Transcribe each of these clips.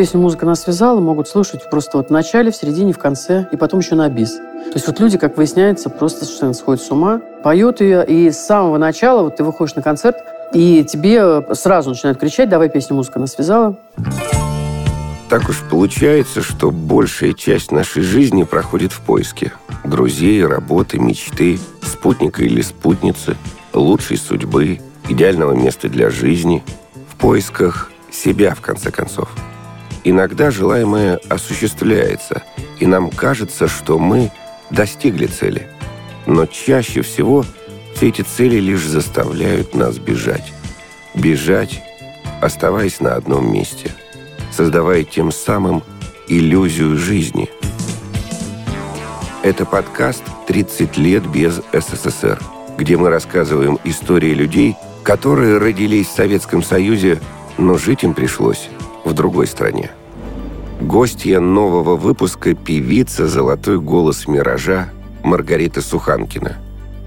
Песню «Музыка нас связала» могут слушать просто вот в начале, в середине, в конце, и потом еще на бис. То есть вот люди, как выясняется, просто совершенно сходят с ума, поют ее, и с самого начала вот ты выходишь на концерт, и тебе сразу начинают кричать «давай песню «Музыка нас связала». Так уж получается, что большая часть нашей жизни проходит в поиске. Друзей, работы, мечты, спутника или спутницы, лучшей судьбы, идеального места для жизни. В поисках себя, в конце концов. Иногда желаемое осуществляется, и нам кажется, что мы достигли цели. Но чаще всего все эти цели лишь заставляют нас бежать. Бежать, оставаясь на одном месте, создавая тем самым иллюзию жизни. Это подкаст «30 лет без СССР», где мы рассказываем истории людей, которые родились в Советском Союзе, но жить им пришлось в другой стране. Гостья нового выпуска – певица «Золотой голос миража» Маргарита Суханкина.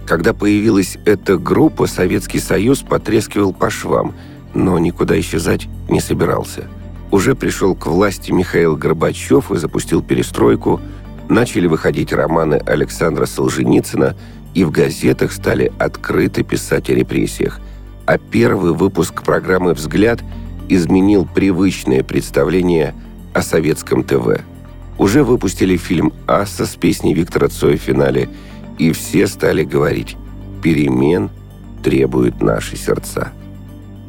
Когда появилась эта группа, Советский Союз потрескивал по швам, но никуда исчезать не собирался. Уже пришел к власти Михаил Горбачев и запустил перестройку, начали выходить романы Александра Солженицына, и в газетах стали открыто писать о репрессиях. А первый выпуск программы «Взгляд» изменил привычное представление о советском ТВ. Уже выпустили фильм «Асса» с песней Виктора Цоя в финале, и все стали говорить «Перемен требуют наши сердца».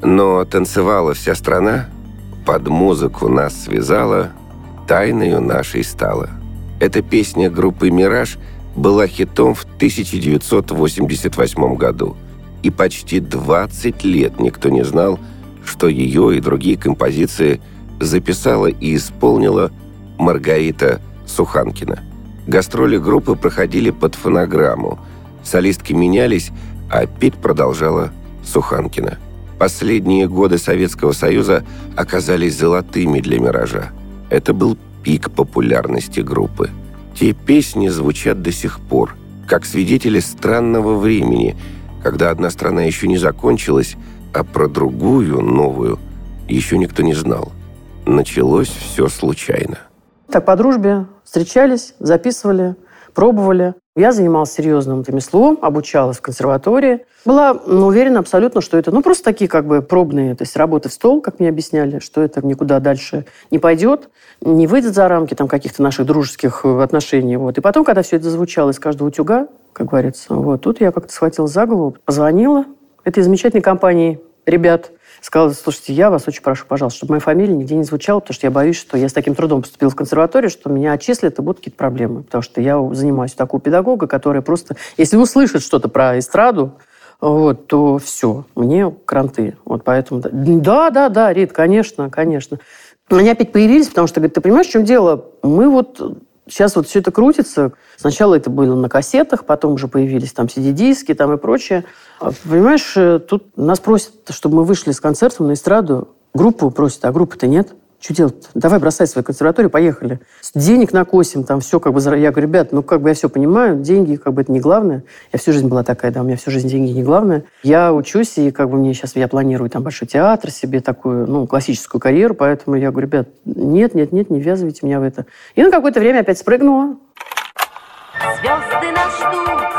Но танцевала вся страна, под музыку нас связала, тайною нашей стала. Эта песня группы «Мираж» была хитом в 1988 году, и почти 20 лет никто не знал, что ее и другие композиции записала и исполнила Маргарита Суханкина. Гастроли группы проходили под фонограмму. Солистки менялись, а петь продолжала Суханкина. Последние годы Советского Союза оказались золотыми для «Миража». Это был пик популярности группы. Те песни звучат до сих пор, как свидетели странного времени, когда одна страна еще не закончилась, а про другую, новую, еще никто не знал. Началось все случайно. Так, по дружбе встречались, записывали, пробовали. Я занималась серьезным ремеслом, обучалась в консерватории. Была ну, уверена абсолютно, что это ну, просто такие как бы пробные, то есть работы в стол, как мне объясняли, что это никуда дальше не пойдет, не выйдет за рамки там, каких-то наших дружеских отношений. Вот. И потом, когда все это звучало из каждого утюга, как говорится, вот, тут я как-то схватила за голову, позвонила этой замечательной компании ребят – сказала, слушайте, я вас очень прошу, пожалуйста, чтобы моя фамилия нигде не звучала, потому что я боюсь, что я с таким трудом поступила в консерваторию, что меня отчислят, и будут какие-то проблемы. Потому что я занимаюсь такого педагога, который просто, если услышит что-то про эстраду, вот, то все, мне кранты. Вот поэтому, да, да, да, Рит, конечно, конечно. Они опять появились, потому что, говорит, ты понимаешь, в чем дело? Мы вот Сейчас вот все это крутится. Сначала это было на кассетах, потом уже появились там CD-диски там и прочее. А, понимаешь, э, тут нас просят, чтобы мы вышли с концертом на эстраду. Группу просят, а группы-то нет. Что делать? Давай бросай свою консерваторию, поехали. Денег накосим, там все как бы... Я говорю, ребят, ну как бы я все понимаю, деньги как бы это не главное. Я всю жизнь была такая, да, у меня всю жизнь деньги не главное. Я учусь, и как бы мне сейчас, я планирую там большой театр себе, такую, ну, классическую карьеру, поэтому я говорю, ребят, нет, нет, нет, не ввязывайте меня в это. И на какое-то время опять спрыгнула. Звезды нас ждут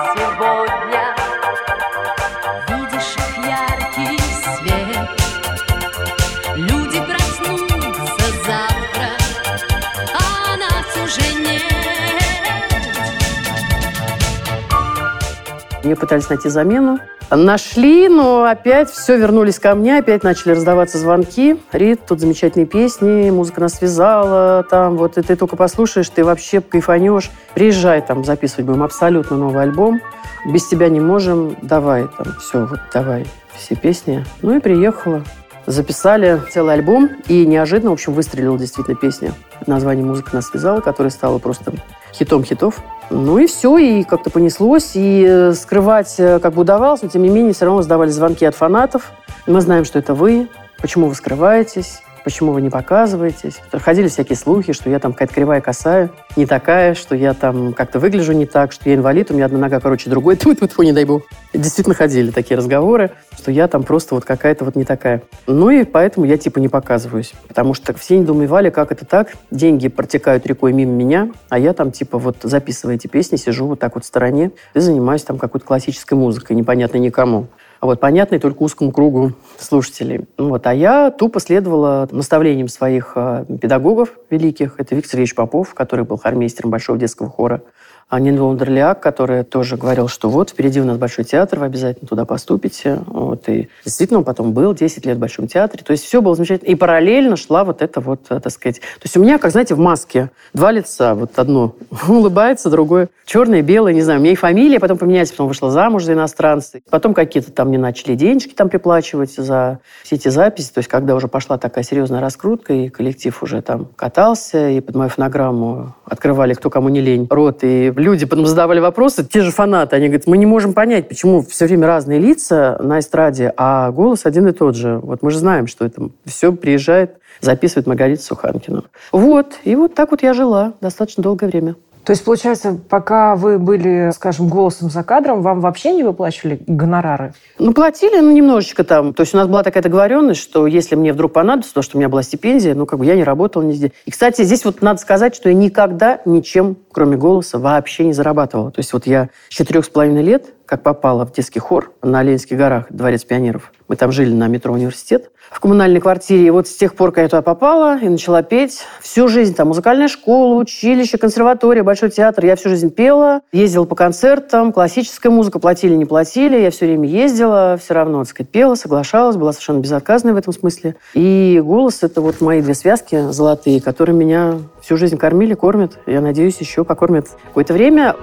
Мне пытались найти замену. Нашли, но опять все вернулись ко мне, опять начали раздаваться звонки. Рит, тут замечательные песни, музыка нас связала, там вот и ты только послушаешь, ты вообще кайфанешь. Приезжай, там записывать будем абсолютно новый альбом. Без тебя не можем, давай, там, все, вот давай, все песни. Ну и приехала. записали целый альбом, и неожиданно, в общем, выстрелила действительно песня. Название «Музыка нас связала», которая стала просто хитом хитов. Ну и все, и как-то понеслось, и э, скрывать э, как бы удавалось, но тем не менее все равно сдавали звонки от фанатов. Мы знаем, что это вы, почему вы скрываетесь, почему вы не показываетесь. Ходили всякие слухи, что я там какая-то кривая косая, не такая, что я там как-то выгляжу не так, что я инвалид, у меня одна нога короче другой, тьфу тьфу не дай бог. Действительно ходили такие разговоры, что я там просто вот какая-то вот не такая. Ну и поэтому я типа не показываюсь, потому что все недоумевали, как это так, деньги протекают рекой мимо меня, а я там типа вот записывая эти песни, сижу вот так вот в стороне и занимаюсь там какой-то классической музыкой, непонятной никому вот, понятный только узкому кругу слушателей. Вот, а я тупо следовала наставлениям своих э, педагогов великих. Это Виктор Ильич Попов, который был хормейстером Большого детского хора Нина Лондерляк, которая тоже говорил, что вот, впереди у нас Большой театр, вы обязательно туда поступите. Вот, и действительно, он потом был 10 лет в Большом театре. То есть все было замечательно. И параллельно шла вот это вот, э, так сказать... То есть у меня, как, знаете, в маске два лица. Вот одно улыбается, другое черное, белое, не знаю. У меня и фамилия потом поменялась, потом вышла замуж за иностранца. Потом какие-то там мне начали денежки там приплачивать за все эти записи. То есть когда уже пошла такая серьезная раскрутка, и коллектив уже там катался, и под мою фонограмму открывали кто кому не лень рот, и люди потом задавали вопросы, те же фанаты, они говорят, мы не можем понять, почему все время разные лица на эстраде, а голос один и тот же. Вот мы же знаем, что это все приезжает, записывает Маргарита Суханкина. Вот, и вот так вот я жила достаточно долгое время. То есть, получается, пока вы были, скажем, голосом за кадром, вам вообще не выплачивали гонорары? Ну, платили, ну, немножечко там. То есть у нас была такая договоренность, что если мне вдруг понадобится, то, что у меня была стипендия, ну, как бы я не работала нигде. И, кстати, здесь вот надо сказать, что я никогда ничем, кроме голоса, вообще не зарабатывала. То есть вот я с четырех с половиной лет как попала в детский хор на Ленинских горах, Дворец пионеров. Мы там жили на метро «Университет» в коммунальной квартире. И вот с тех пор, когда я туда попала и начала петь, всю жизнь там музыкальная школа, училище, консерватория, Большой театр. Я всю жизнь пела, ездила по концертам, классическая музыка, платили, не платили. Я все время ездила, все равно, так сказать, пела, соглашалась, была совершенно безотказной в этом смысле. И голос – это вот мои две связки золотые, которые меня всю жизнь кормили, кормят. Я надеюсь, еще покормят какое-то время.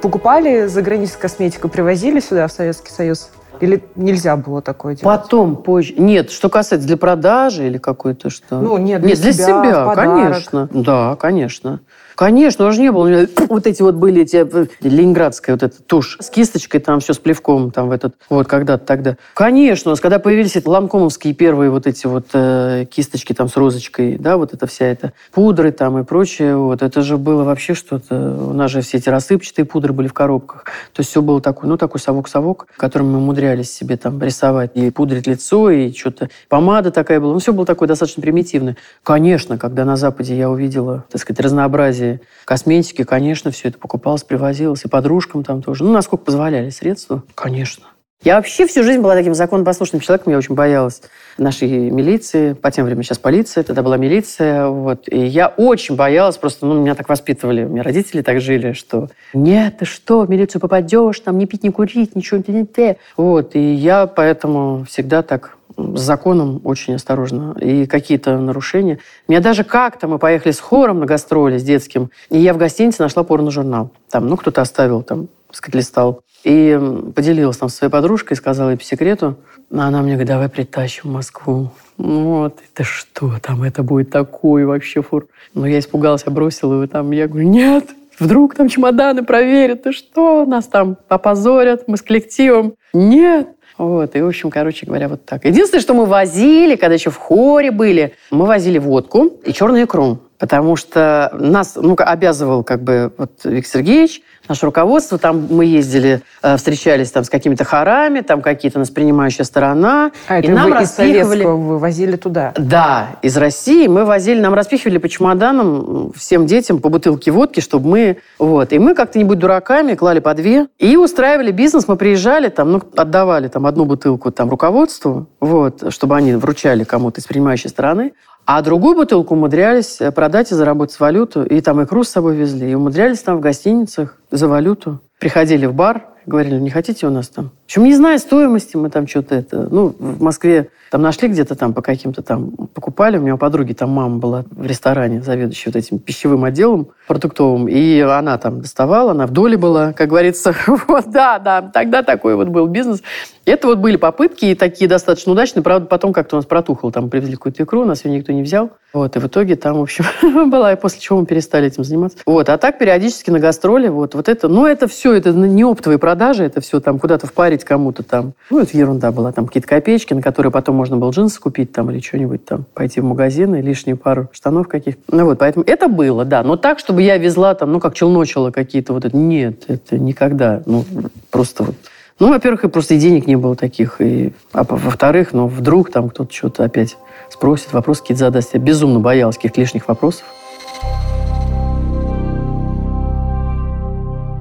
Покупали за границей косметику, привозили сюда, в Советский Союз? Или нельзя было такое делать? Потом, позже. Нет, что касается для продажи или какой-то что? Ну, нет, для нет, для себя, себя конечно. Да, конечно. Конечно, уже не было. У меня вот эти вот были, эти, э, ленинградская вот эта тушь с кисточкой, там все с плевком, там в этот, вот когда-то тогда. Конечно, у нас когда появились эти ланкомовские первые вот эти вот э, кисточки там с розочкой, да, вот это вся эта пудры там и прочее, вот, это же было вообще что-то, у нас же все эти рассыпчатые пудры были в коробках, то есть все было такое, ну, такой совок-совок, которым мы умудрялись себе там рисовать и пудрить лицо, и что-то, помада такая была, ну, все было такое достаточно примитивное. Конечно, когда на Западе я увидела, так сказать, разнообразие связи, косметики, конечно, все это покупалось, привозилось, и подружкам там тоже. Ну, насколько позволяли средства, конечно. Я вообще всю жизнь была таким законопослушным человеком, я очень боялась нашей милиции, по тем временам сейчас полиция, тогда была милиция, вот, и я очень боялась, просто, ну, меня так воспитывали, у меня родители так жили, что нет, ты что, в милицию попадешь, там, не пить, не курить, ничего, не те, вот, и я поэтому всегда так с законом очень осторожно. И какие-то нарушения. Меня даже как-то мы поехали с хором на гастроли с детским, и я в гостинице нашла порно-журнал. Там, ну, кто-то оставил, там, сказать, листал. И поделилась там своей подружкой, сказала ей по секрету. Она мне говорит, давай притащим в Москву. Вот, это что там, это будет такой вообще фур. Но я испугалась, я бросила его там. Я говорю, нет, вдруг там чемоданы проверят, и что, нас там опозорят, мы с коллективом. Нет, вот, и, в общем, короче говоря, вот так. Единственное, что мы возили, когда еще в хоре были, мы возили водку и черную икру. Потому что нас ну, обязывал как бы вот Виктор Сергеевич наше руководство. Там мы ездили, э, встречались там с какими-то хорами, там какие-то нас принимающая сторона. А, и нам вы распихивали... из вы возили туда? Да, из России мы возили, нам распихивали по чемоданам всем детям по бутылке водки, чтобы мы... Вот. И мы как-то не будь дураками, клали по две и устраивали бизнес. Мы приезжали, там, ну, отдавали там одну бутылку там руководству, вот, чтобы они вручали кому-то из принимающей стороны. А другую бутылку умудрялись э, продать и заработать валюту. И там икру с собой везли. И умудрялись там в гостиницах за валюту. Приходили в бар, говорили, не хотите у нас там Причем не зная стоимости, мы там что-то это... Ну, в Москве там нашли где-то там по каким-то там... Покупали. У меня у подруги там мама была в ресторане, заведующая вот этим пищевым отделом продуктовым. И она там доставала, она в доле была, как говорится. Вот, да, да, тогда такой вот был бизнес. Это вот были попытки, такие достаточно удачные. Правда, потом как-то у нас протухло. Там привезли какую-то икру, нас ее никто не взял. Вот, и в итоге там, в общем, была, и после чего мы перестали этим заниматься. Вот, а так периодически на гастроли, вот, вот это, ну, это все, это не оптовые продажи, это все там куда-то впарить кому-то там. Ну, это ерунда была, там какие-то копеечки, на которые потом можно было джинсы купить там или что-нибудь там, пойти в магазин и лишнюю пару штанов каких-то. Ну, вот, поэтому это было, да. Но так, чтобы я везла там, ну, как челночила какие-то вот это, нет, это никогда. Ну, просто вот ну, во-первых, и просто и денег не было таких. И, а во-вторых, ну, вдруг там кто-то что-то опять спросит, вопросы какие-то задаст. Я безумно боялась каких-то лишних вопросов.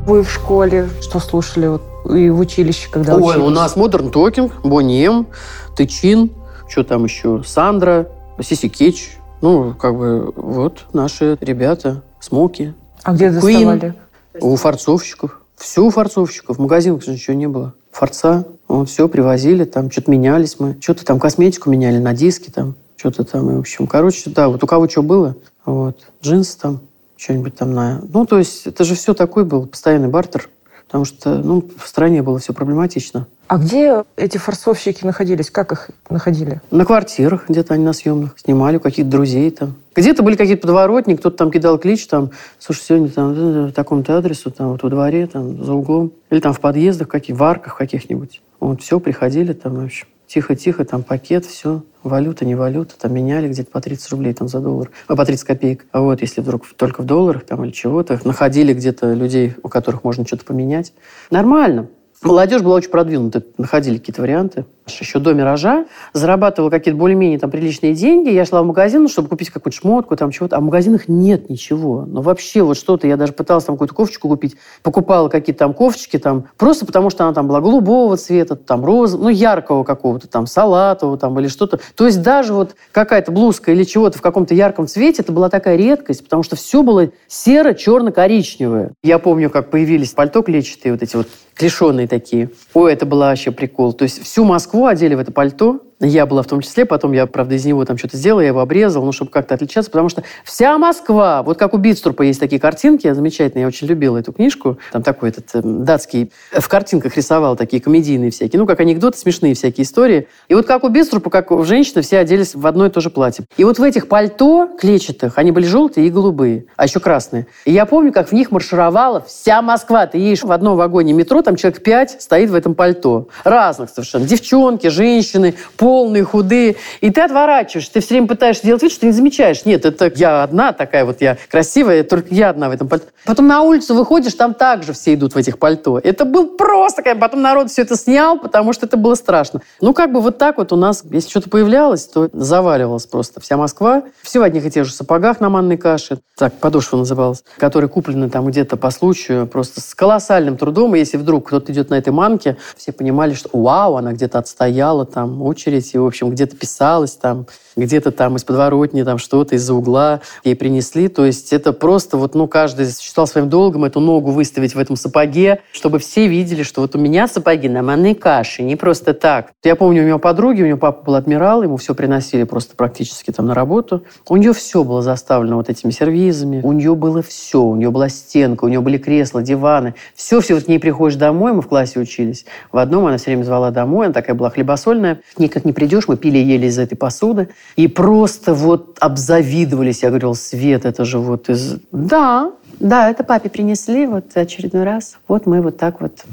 Вы в школе что слушали? Вот, и в училище, когда Ой, учились? у нас Modern Talking, Бонни М, Тычин, что там еще, Сандра, Сиси Кетч. Ну, как бы, вот наши ребята, Смоки. А где Queen. доставали? У форцовщиков. Все у форцовщиков. В магазинах же ничего не было. Форца. Вот, все привозили, там что-то менялись мы. Что-то там косметику меняли на диски там. Что-то там, и, в общем. Короче, да, вот у кого что было. Вот. Джинсы там, что-нибудь там на... Ну, то есть это же все такой был постоянный бартер. Потому что, ну, в стране было все проблематично. А где эти форцовщики находились? Как их находили? На квартирах где-то они на съемных снимали, у каких-то друзей там. Где-то были какие-то подворотни, кто-то там кидал клич, там, слушай, сегодня там э, такому-то адресу, там, вот во дворе, там, за углом. Или там в подъездах, каких, в арках каких-нибудь. Вот, все, приходили там, в общем. Тихо-тихо, там пакет, все, валюта, не валюта, там меняли где-то по 30 рублей там за доллар, а по 30 копеек. А вот если вдруг только в долларах там или чего-то, находили где-то людей, у которых можно что-то поменять. Нормально. Молодежь была очень продвинута, находили какие-то варианты. Еще до «Миража» зарабатывала какие-то более-менее там приличные деньги. Я шла в магазин, ну, чтобы купить какую-то шмотку, там чего-то. А в магазинах нет ничего. Ну, вообще вот что-то. Я даже пыталась там какую-то кофточку купить. Покупала какие-то там кофточки там. Просто потому, что она там была голубого цвета, там розового, ну, яркого какого-то там, салатового там или что-то. То есть даже вот какая-то блузка или чего-то в каком-то ярком цвете, это была такая редкость, потому что все было серо-черно-коричневое. Я помню, как появились пальто клетчатые, вот эти вот клешеные такие. Ой, это было вообще прикол. То есть всю Москву одели в это пальто. Я была в том числе, потом я, правда, из него там что-то сделала, я его обрезал, ну, чтобы как-то отличаться, потому что вся Москва, вот как у Битструпа есть такие картинки, замечательные, я очень любила эту книжку, там такой этот э, датский, в картинках рисовал такие комедийные всякие, ну, как анекдоты, смешные всякие истории. И вот как у Битструпа, как у женщины, все оделись в одно и то же платье. И вот в этих пальто клетчатых, они были желтые и голубые, а еще красные. И я помню, как в них маршировала вся Москва. Ты едешь в одном вагоне метро, там человек пять стоит в этом пальто. Разных совершенно. Девчонки, женщины, полные, худые. И ты отворачиваешь, ты все время пытаешься делать вид, что ты не замечаешь. Нет, это я одна такая вот, я красивая, только я одна в этом пальто. Потом на улицу выходишь, там также все идут в этих пальто. Это был просто... Потом народ все это снял, потому что это было страшно. Ну, как бы вот так вот у нас, если что-то появлялось, то заваливалась просто вся Москва. Все в одних и тех же сапогах на манной каше. Так, подошва называлась. Которые куплены там где-то по случаю, просто с колоссальным трудом. И если вдруг кто-то идет на этой манке, все понимали, что вау, она где-то отстояла там очередь, и, в общем, где-то писалась там, где-то там из подворотни там что-то из-за угла ей принесли. То есть это просто вот, ну, каждый считал своим долгом эту ногу выставить в этом сапоге, чтобы все видели, что вот у меня сапоги на манной каше, не просто так. Я помню, у него подруги, у него папа был адмирал, ему все приносили просто практически там на работу. У нее все было заставлено вот этими сервизами, у нее было все, у нее была стенка, у нее были кресла, диваны, все-все. Вот к ней приходишь домой, мы в классе учились. В одном она все время звала домой, она такая была хлебосольная. Никак не придешь, мы пили и ели из этой посуды. И просто вот обзавидовались. Я говорила, Свет, это же вот из... Да, да, это папе принесли вот очередной раз. Вот мы вот так вот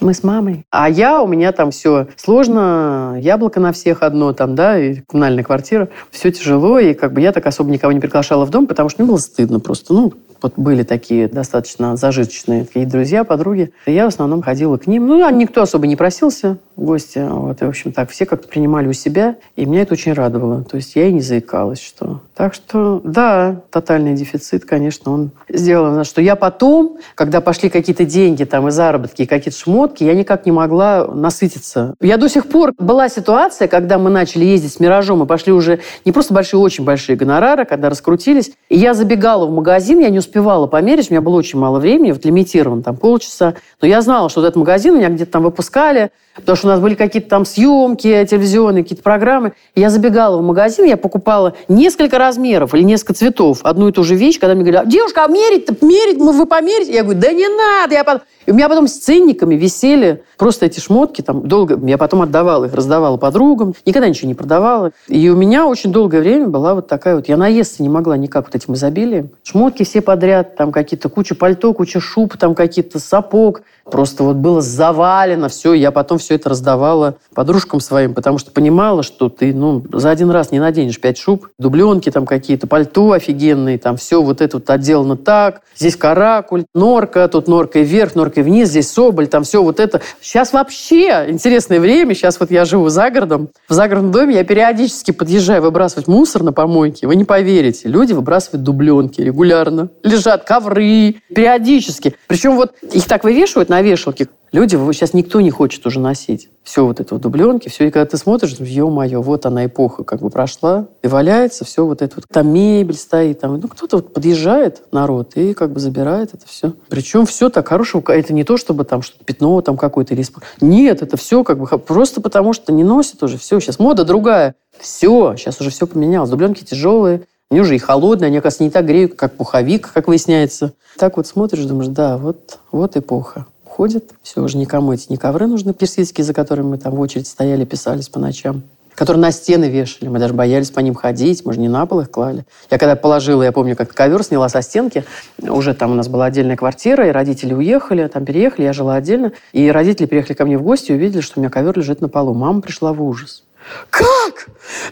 мы с мамой. А я, у меня там все сложно, яблоко на всех одно там, да, и коммунальная квартира. Все тяжело, и как бы я так особо никого не приглашала в дом, потому что мне было стыдно просто. Ну, вот были такие достаточно зажиточные такие друзья, подруги. Я в основном ходила к ним. Ну, а никто особо не просился. Гости. Вот, и, в общем, так, все как-то принимали у себя, и меня это очень радовало. То есть я и не заикалась, что... Так что, да, тотальный дефицит, конечно, он сделал, что я потом, когда пошли какие-то деньги там и заработки, и какие-то шмотки, я никак не могла насытиться. Я до сих пор... Была ситуация, когда мы начали ездить с «Миражом», и пошли уже не просто большие, очень большие гонорары, когда раскрутились, и я забегала в магазин, я не успевала померить, у меня было очень мало времени, вот лимитирован, там полчаса, но я знала, что вот этот магазин меня где-то там выпускали, потому что у нас были какие-то там съемки телевизионные, какие-то программы. Я забегала в магазин, я покупала несколько размеров или несколько цветов, одну и ту же вещь, когда мне говорят, девушка, а мерить-то, мерить, вы померите? Я говорю, да не надо, я потом... И у меня потом с ценниками висели просто эти шмотки, там долго, я потом отдавала их, раздавала подругам, никогда ничего не продавала. И у меня очень долгое время была вот такая вот, я наесться не могла никак вот этим изобилием. Шмотки все подряд, там какие-то куча пальто, куча шуб, там какие-то сапог. Просто вот было завалено все, я потом все это раздавала подружкам своим, потому что понимала, что ты, ну, за один раз не наденешь пять шуб, дубленки там какие-то, пальто офигенные, там все вот это вот отделано так, здесь каракуль, норка, тут норкой вверх, норкой вниз, здесь соболь, там все вот это. Сейчас вообще интересное время, сейчас вот я живу за городом, в загородном доме я периодически подъезжаю выбрасывать мусор на помойке, вы не поверите, люди выбрасывают дубленки регулярно, лежат ковры периодически. Причем вот их так вывешивают на вешалке. Люди сейчас никто не хочет уже носить. Все вот это вот дубленки, все. И когда ты смотришь, ё-моё, вот она эпоха как бы прошла, и валяется все вот это вот. Там мебель стоит, там, ну, кто-то вот подъезжает, народ, и как бы забирает это все. Причем все так хорошего. Это не то, чтобы там что-то пятно там какое-то или... Нет, это все как бы просто потому, что не носят уже. Все, сейчас мода другая. Все, сейчас уже все поменялось. Дубленки тяжелые, они уже и холодные, они, оказывается, не так греют, как пуховик, как выясняется. Так вот смотришь, думаешь, да, вот, вот эпоха уходит. Все, уже никому эти не ковры нужны персидские, за которыми мы там в очередь стояли, писались по ночам которые на стены вешали. Мы даже боялись по ним ходить, мы же не на пол их клали. Я когда положила, я помню, как ковер сняла со стенки, уже там у нас была отдельная квартира, и родители уехали, там переехали, я жила отдельно. И родители приехали ко мне в гости и увидели, что у меня ковер лежит на полу. Мама пришла в ужас. Как?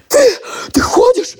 Ты, ты ходишь?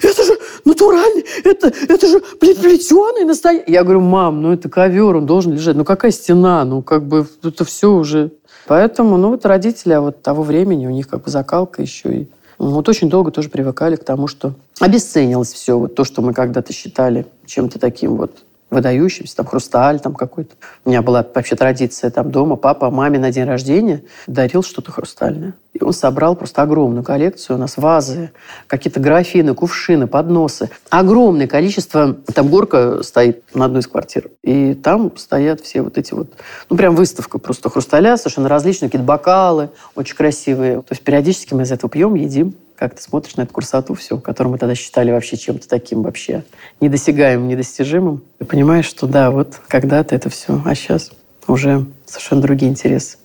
Это же натуральный, это, это же плетеный настоящий. Я говорю, мам, ну это ковер, он должен лежать. Ну какая стена? Ну как бы это все уже. Поэтому, ну вот родители а вот того времени, у них как бы закалка еще и вот очень долго тоже привыкали к тому, что обесценилось все, вот то, что мы когда-то считали чем-то таким вот выдающимся, там хрусталь там какой-то. У меня была вообще традиция там дома, папа маме на день рождения дарил что-то хрустальное. И он собрал просто огромную коллекцию. У нас вазы, какие-то графины, кувшины, подносы. Огромное количество. Там горка стоит на одной из квартир. И там стоят все вот эти вот... Ну, прям выставка просто хрусталя, совершенно различные, какие-то бокалы очень красивые. То есть периодически мы из этого пьем, едим как ты смотришь на эту красоту все, которую мы тогда считали вообще чем-то таким вообще недосягаемым, недостижимым, и понимаешь, что да, вот когда-то это все, а сейчас уже совершенно другие интересы.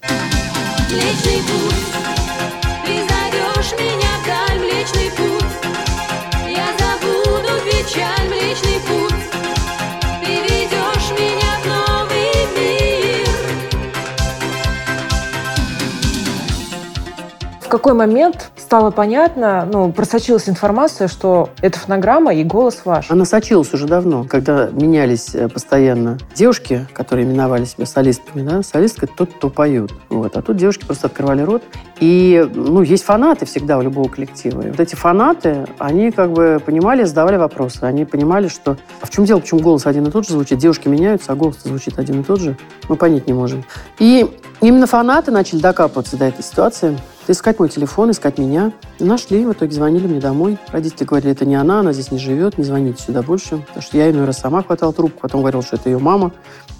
Какой момент стало понятно, ну, просочилась информация, что это фонограмма и голос ваш. Она сочилась уже давно, когда менялись э, постоянно девушки, которые именовали себя солистками, да, солистка – тот, кто поет. Вот. А тут девушки просто открывали рот. И, ну, есть фанаты всегда у любого коллектива. И вот эти фанаты, они как бы понимали, задавали вопросы. Они понимали, что а в чем дело, почему голос один и тот же звучит, девушки меняются, а голос звучит один и тот же. Мы понять не можем. И именно фанаты начали докапываться до этой ситуации искать мой телефон, искать меня. Нашли, в итоге звонили мне домой. Родители говорили, это не она, она здесь не живет, не звоните сюда больше. Потому что я иной раз сама хватала трубку, потом говорил, что это ее мама,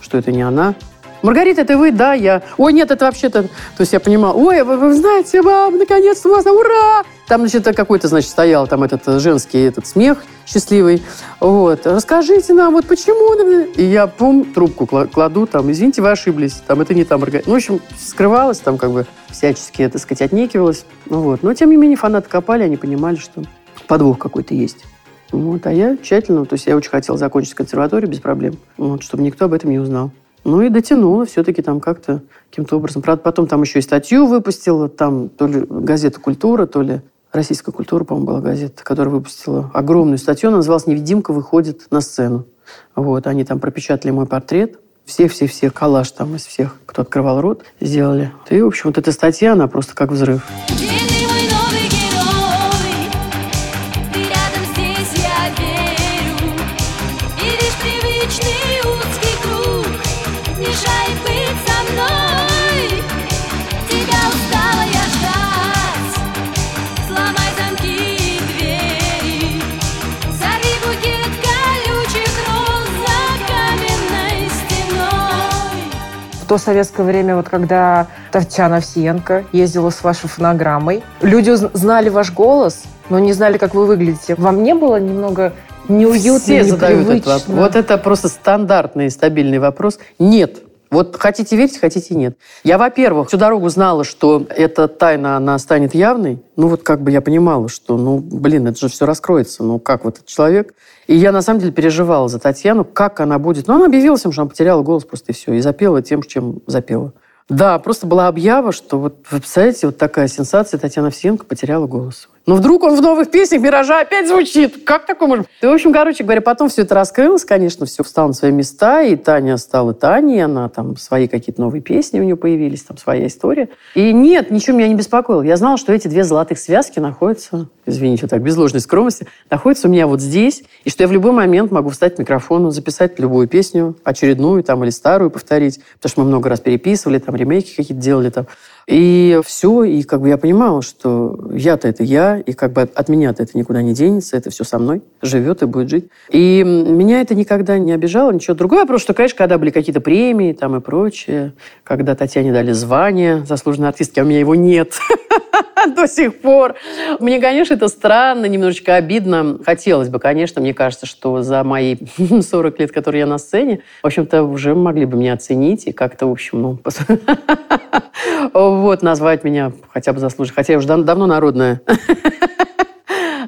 что это не она. Маргарита, это вы? Да, я. Ой, нет, это вообще-то... То есть я понимала, ой, вы, вы знаете, мам, наконец-то у вас, ура! Там, значит, какой-то, значит, стоял там этот э, женский этот смех счастливый. Вот. Расскажите нам, вот почему... И я, пум, трубку кладу, там, извините, вы ошиблись, там, это не там. Ну, в общем, скрывалась там, как бы, всячески, так сказать, отнекивалась. Ну, вот. Но, тем не менее, фанаты копали, они понимали, что подвох какой-то есть. Вот. А я тщательно, то есть я очень хотела закончить консерваторию без проблем, вот, чтобы никто об этом не узнал. Ну и дотянула все-таки там как-то, каким-то образом. Правда, потом там еще и статью выпустила, там то ли газета «Культура», то ли «Российская культура», по-моему, была газета, которая выпустила огромную статью. Она называлась «Невидимка выходит на сцену». Вот, они там пропечатали мой портрет. Всех-всех-всех коллаж там из всех, кто открывал рот, сделали. И, в общем, вот эта статья, она просто как взрыв. Где то советское время, вот когда Татьяна Овсиенко ездила с вашей фонограммой, люди знали ваш голос, но не знали, как вы выглядите. Вам не было немного неуютно, Все задают этот непривычно? вопрос. Вот это просто стандартный и стабильный вопрос. Нет. Вот хотите верить, хотите нет. Я, во-первых, всю дорогу знала, что эта тайна, она станет явной. Ну, вот как бы я понимала, что, ну, блин, это же все раскроется. Ну, как вот этот человек? И я, на самом деле, переживала за Татьяну, как она будет. Ну, она объявила всем, что она потеряла голос просто и все. И запела тем, чем запела. Да, просто была объява, что вот, вы представляете, вот такая сенсация, Татьяна Овсиенко потеряла голос. Но вдруг он в новых песнях «Миража» опять звучит. Как такое может быть? В общем, короче говоря, потом все это раскрылось, конечно, все встало на свои места, и Таня стала Таней, она там, свои какие-то новые песни у нее появились, там своя история. И нет, ничего меня не беспокоило. Я знала, что эти две золотых связки находятся, извините, так, без ложной скромности, находятся у меня вот здесь, и что я в любой момент могу встать к микрофону, записать любую песню, очередную там или старую повторить, потому что мы много раз переписывали, там ремейки какие-то делали там. И все, и как бы я понимала, что я-то это я, и как бы от, меня-то это никуда не денется, это все со мной живет и будет жить. И меня это никогда не обижало, ничего. Другой вопрос, что, конечно, когда были какие-то премии там и прочее, когда Татьяне дали звание заслуженной артистки, а у меня его нет до сих пор. Мне, конечно, это странно, немножечко обидно. Хотелось бы, конечно, мне кажется, что за мои 40 лет, которые я на сцене, в общем-то, уже могли бы меня оценить и как-то, в общем, ну, вот, назвать меня хотя бы заслуженно. Хотя я уже дав- давно народная.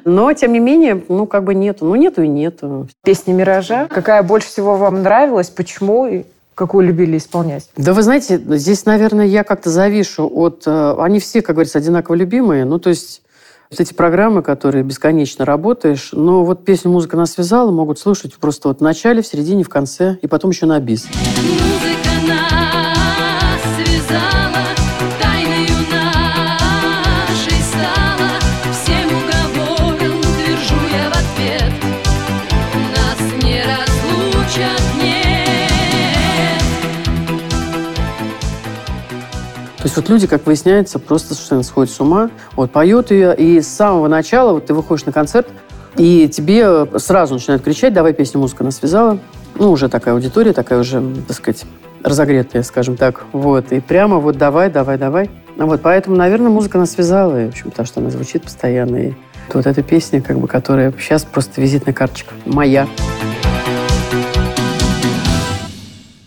Но, тем не менее, ну, как бы нету. Ну, нету и нету. Песня «Миража». Какая больше всего вам нравилась? Почему? Какую любили исполнять? Да вы знаете, здесь, наверное, я как-то завишу от... э, Они все, как говорится, одинаково любимые. Ну, то есть вот эти программы, которые бесконечно работаешь, но вот песню «Музыка нас связала» могут слушать просто вот в начале, в середине, в конце, и потом еще на бис. Музыка нас связала, Вот люди, как выясняется, просто совершенно сходят с ума. Вот поет ее, и с самого начала вот ты выходишь на концерт, и тебе сразу начинают кричать, давай песню «Музыка нас связала». Ну, уже такая аудитория, такая уже, так сказать, разогретая, скажем так. Вот. И прямо вот давай, давай, давай. Вот, поэтому, наверное, музыка нас связала, и, в общем, потому что она звучит постоянно. И вот эта песня, как бы, которая сейчас просто визитная карточка. Моя.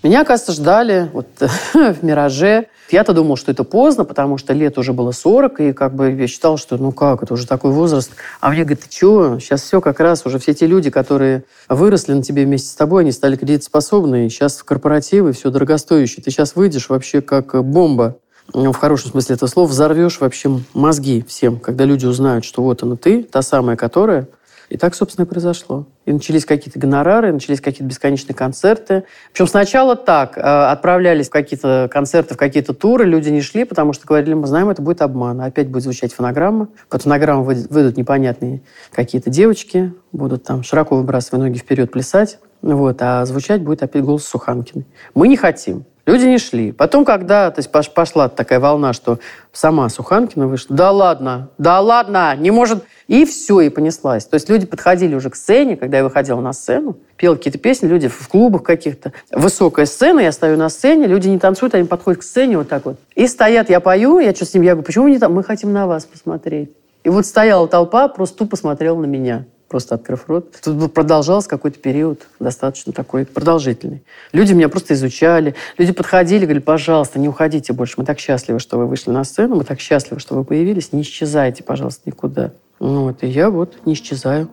Меня, кажется, ждали вот, в «Мираже». Я-то думал, что это поздно, потому что лет уже было 40, и как бы я считал, что ну как, это уже такой возраст. А мне говорят, ты чего? Сейчас все как раз, уже все те люди, которые выросли на тебе вместе с тобой, они стали кредитоспособны, и сейчас в корпоративы все дорогостоящее. Ты сейчас выйдешь вообще как бомба. Ну, В хорошем смысле этого слова взорвешь вообще мозги всем, когда люди узнают, что вот она ты, та самая, которая. И так, собственно, и произошло. И начались какие-то гонорары, начались какие-то бесконечные концерты. Причем сначала так. э, Отправлялись в какие-то концерты, в какие-то туры, люди не шли, потому что говорили, мы знаем, это будет обман. Опять будет звучать фонограмма. Под фонограмму выйдут, непонятные какие-то девочки, будут там широко выбрасывая ноги вперед плясать. Вот, а звучать будет опять голос Суханкиной. Мы не хотим. Люди не шли. Потом, когда то есть, пош- пошла такая волна, что сама Суханкина вышла, да ладно, да ладно, не может... И все, и понеслась. То есть люди подходили уже к сцене, когда я выходила на сцену, пела какие-то песни, люди в клубах каких-то. Высокая сцена, я стою на сцене, люди не танцуют, они подходят к сцене вот так вот. И стоят, я пою, я что с ним, я говорю, почему не там? Мы хотим на вас посмотреть. И вот стояла толпа, просто тупо смотрела на меня просто открыв рот. Тут продолжался какой-то период достаточно такой продолжительный. Люди меня просто изучали. Люди подходили, говорили, пожалуйста, не уходите больше. Мы так счастливы, что вы вышли на сцену. Мы так счастливы, что вы появились. Не исчезайте, пожалуйста, никуда. Ну Вот, и я вот не исчезаю.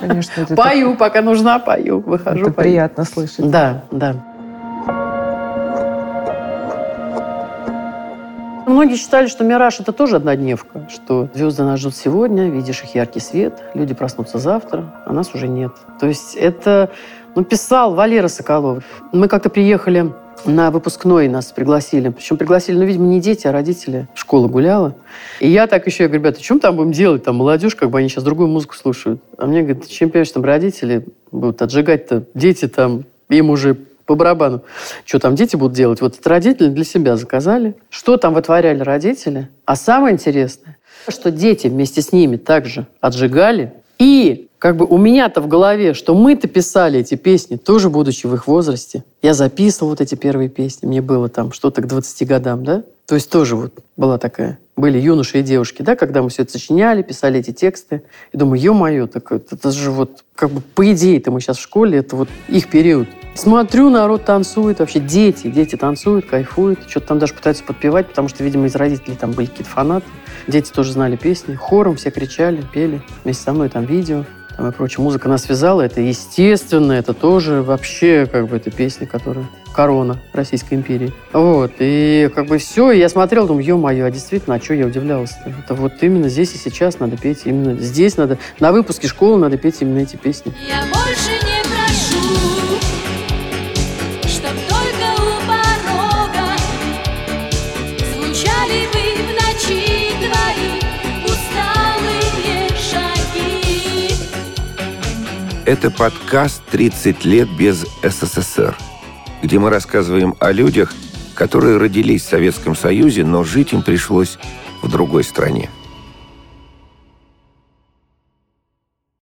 Конечно, это, Пою, пока нужна, пою. Выхожу, это пою. приятно слышать. Да, да. Многие считали, что «Мираж» — это тоже однодневка, что звезды нас ждут сегодня, видишь их яркий свет, люди проснутся завтра, а нас уже нет. То есть это ну, писал Валера Соколов. Мы как-то приехали на выпускной нас пригласили. Причем пригласили, ну, видимо, не дети, а родители. Школа гуляла. И я так еще, я говорю, ребята, мы там будем делать? Там молодежь, как бы они сейчас другую музыку слушают. А мне говорят, чем понимаешь, там родители будут отжигать-то, дети там, им уже по барабану. Что там дети будут делать? Вот это родители для себя заказали. Что там вытворяли родители? А самое интересное, что дети вместе с ними также отжигали. И как бы у меня-то в голове, что мы-то писали эти песни, тоже будучи в их возрасте. Я записывал вот эти первые песни, мне было там что-то к 20 годам, да? То есть тоже вот была такая, были юноши и девушки, да, когда мы все это сочиняли, писали эти тексты. И думаю, ё-моё, так это, это же вот, как бы по идее-то мы сейчас в школе, это вот их период. Смотрю, народ танцует, вообще дети, дети танцуют, кайфуют, что-то там даже пытаются подпевать, потому что, видимо, из родителей там были какие-то фанаты. Дети тоже знали песни, хором все кричали, пели, вместе со мной там видео прочее. Музыка нас связала, это естественно, это тоже вообще как бы это песня, которая корона Российской империи. Вот, и как бы все, и я смотрел, думаю, ё-моё, а действительно, а что я удивлялся-то? Это вот именно здесь и сейчас надо петь, именно здесь надо, на выпуске школы надо петь именно эти песни. Я больше Это подкаст «30 лет без СССР», где мы рассказываем о людях, которые родились в Советском Союзе, но жить им пришлось в другой стране.